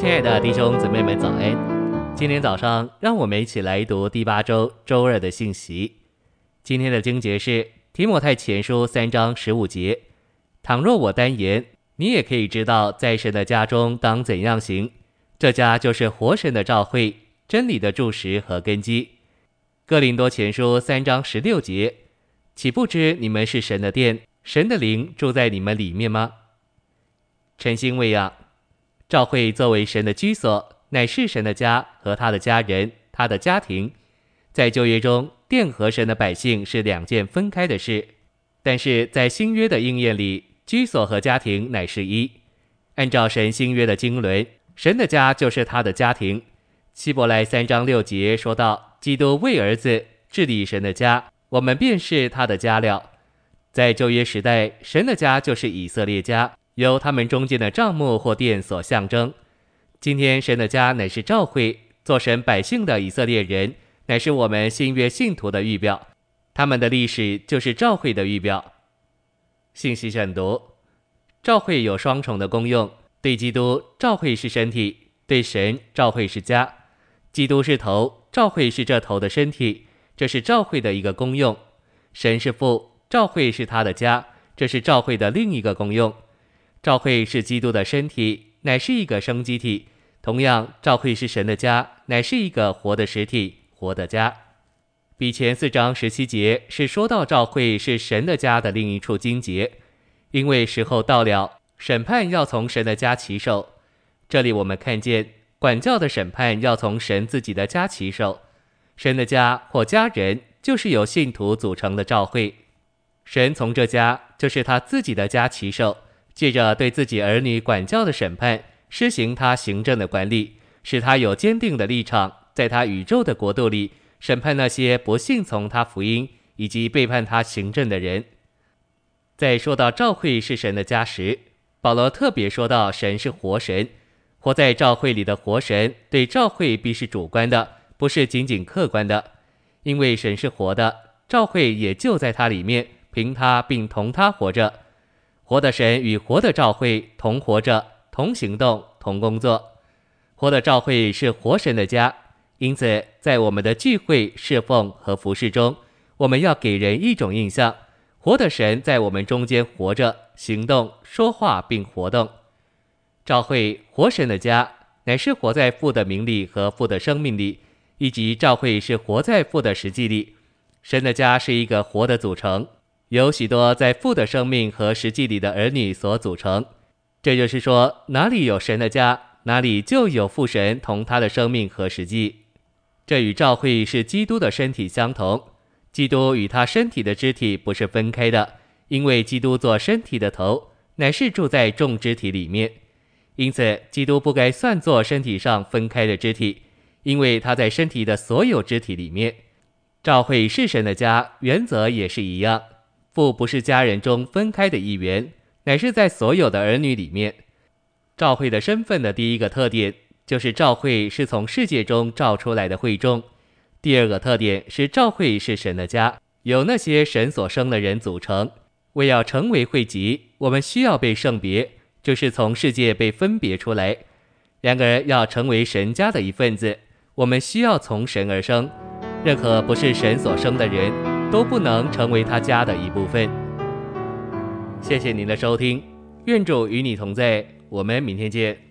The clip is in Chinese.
亲爱的弟兄姊妹们，早安！今天早上，让我们一起来读第八周周二的信息。今天的经节是提摩太前书三章十五节：“倘若我单言，你也可以知道，在神的家中当怎样行。这家就是活神的召会，真理的柱石和根基。”哥林多前书三章十六节：“岂不知你们是神的殿，神的灵住在你们里面吗？”晨星喂养。召会作为神的居所，乃是神的家和他的家人、他的家庭。在旧约中，殿和神的百姓是两件分开的事，但是在新约的应验里，居所和家庭乃是一。按照神新约的经纶，神的家就是他的家庭。希伯来三章六节说到，基督为儿子治理神的家，我们便是他的家了。在旧约时代，神的家就是以色列家。由他们中间的帐幕或殿所象征。今天神的家乃是召会，做神百姓的以色列人，乃是我们新约信徒的预表。他们的历史就是召会的预表。信息选读：召会有双重的功用，对基督，召会是身体；对神，召会是家。基督是头，召会是这头的身体，这是召会的一个功用。神是父，召会是他的家，这是召会的另一个功用。召会是基督的身体，乃是一个生机体。同样，召会是神的家，乃是一个活的实体，活的家。比前四章十七节是说到召会是神的家的另一处经节，因为时候到了，审判要从神的家起手。这里我们看见管教的审判要从神自己的家起手。神的家或家人就是由信徒组成的召会，神从这家就是他自己的家起手。借着对自己儿女管教的审判，施行他行政的管理，使他有坚定的立场，在他宇宙的国度里审判那些不信从他福音以及背叛他行政的人。在说到召会是神的家时，保罗特别说到神是活神，活在召会里的活神对召会必是主观的，不是仅仅客观的，因为神是活的，召会也就在他里面，凭他并同他活着。活的神与活的召会同活着、同行动、同工作。活的召会是活神的家，因此在我们的聚会、侍奉和服事中，我们要给人一种印象：活的神在我们中间活着、行动、说话并活动。召会活神的家，乃是活在父的名里和父的生命里，以及召会是活在父的实际里。神的家是一个活的组成。由许多在父的生命和实际里的儿女所组成，这就是说，哪里有神的家，哪里就有父神同他的生命和实际。这与召会是基督的身体相同，基督与他身体的肢体不是分开的，因为基督做身体的头，乃是住在众肢体里面，因此基督不该算作身体上分开的肢体，因为他在身体的所有肢体里面。召会是神的家，原则也是一样。父不是家人中分开的一员，乃是在所有的儿女里面。召会的身份的第一个特点，就是召会是从世界中召出来的会众；第二个特点是召会是神的家，由那些神所生的人组成。为要成为会集，我们需要被圣别，就是从世界被分别出来。然而，要成为神家的一份子，我们需要从神而生。任何不是神所生的人，都不能成为他家的一部分。谢谢您的收听，愿主与你同在，我们明天见。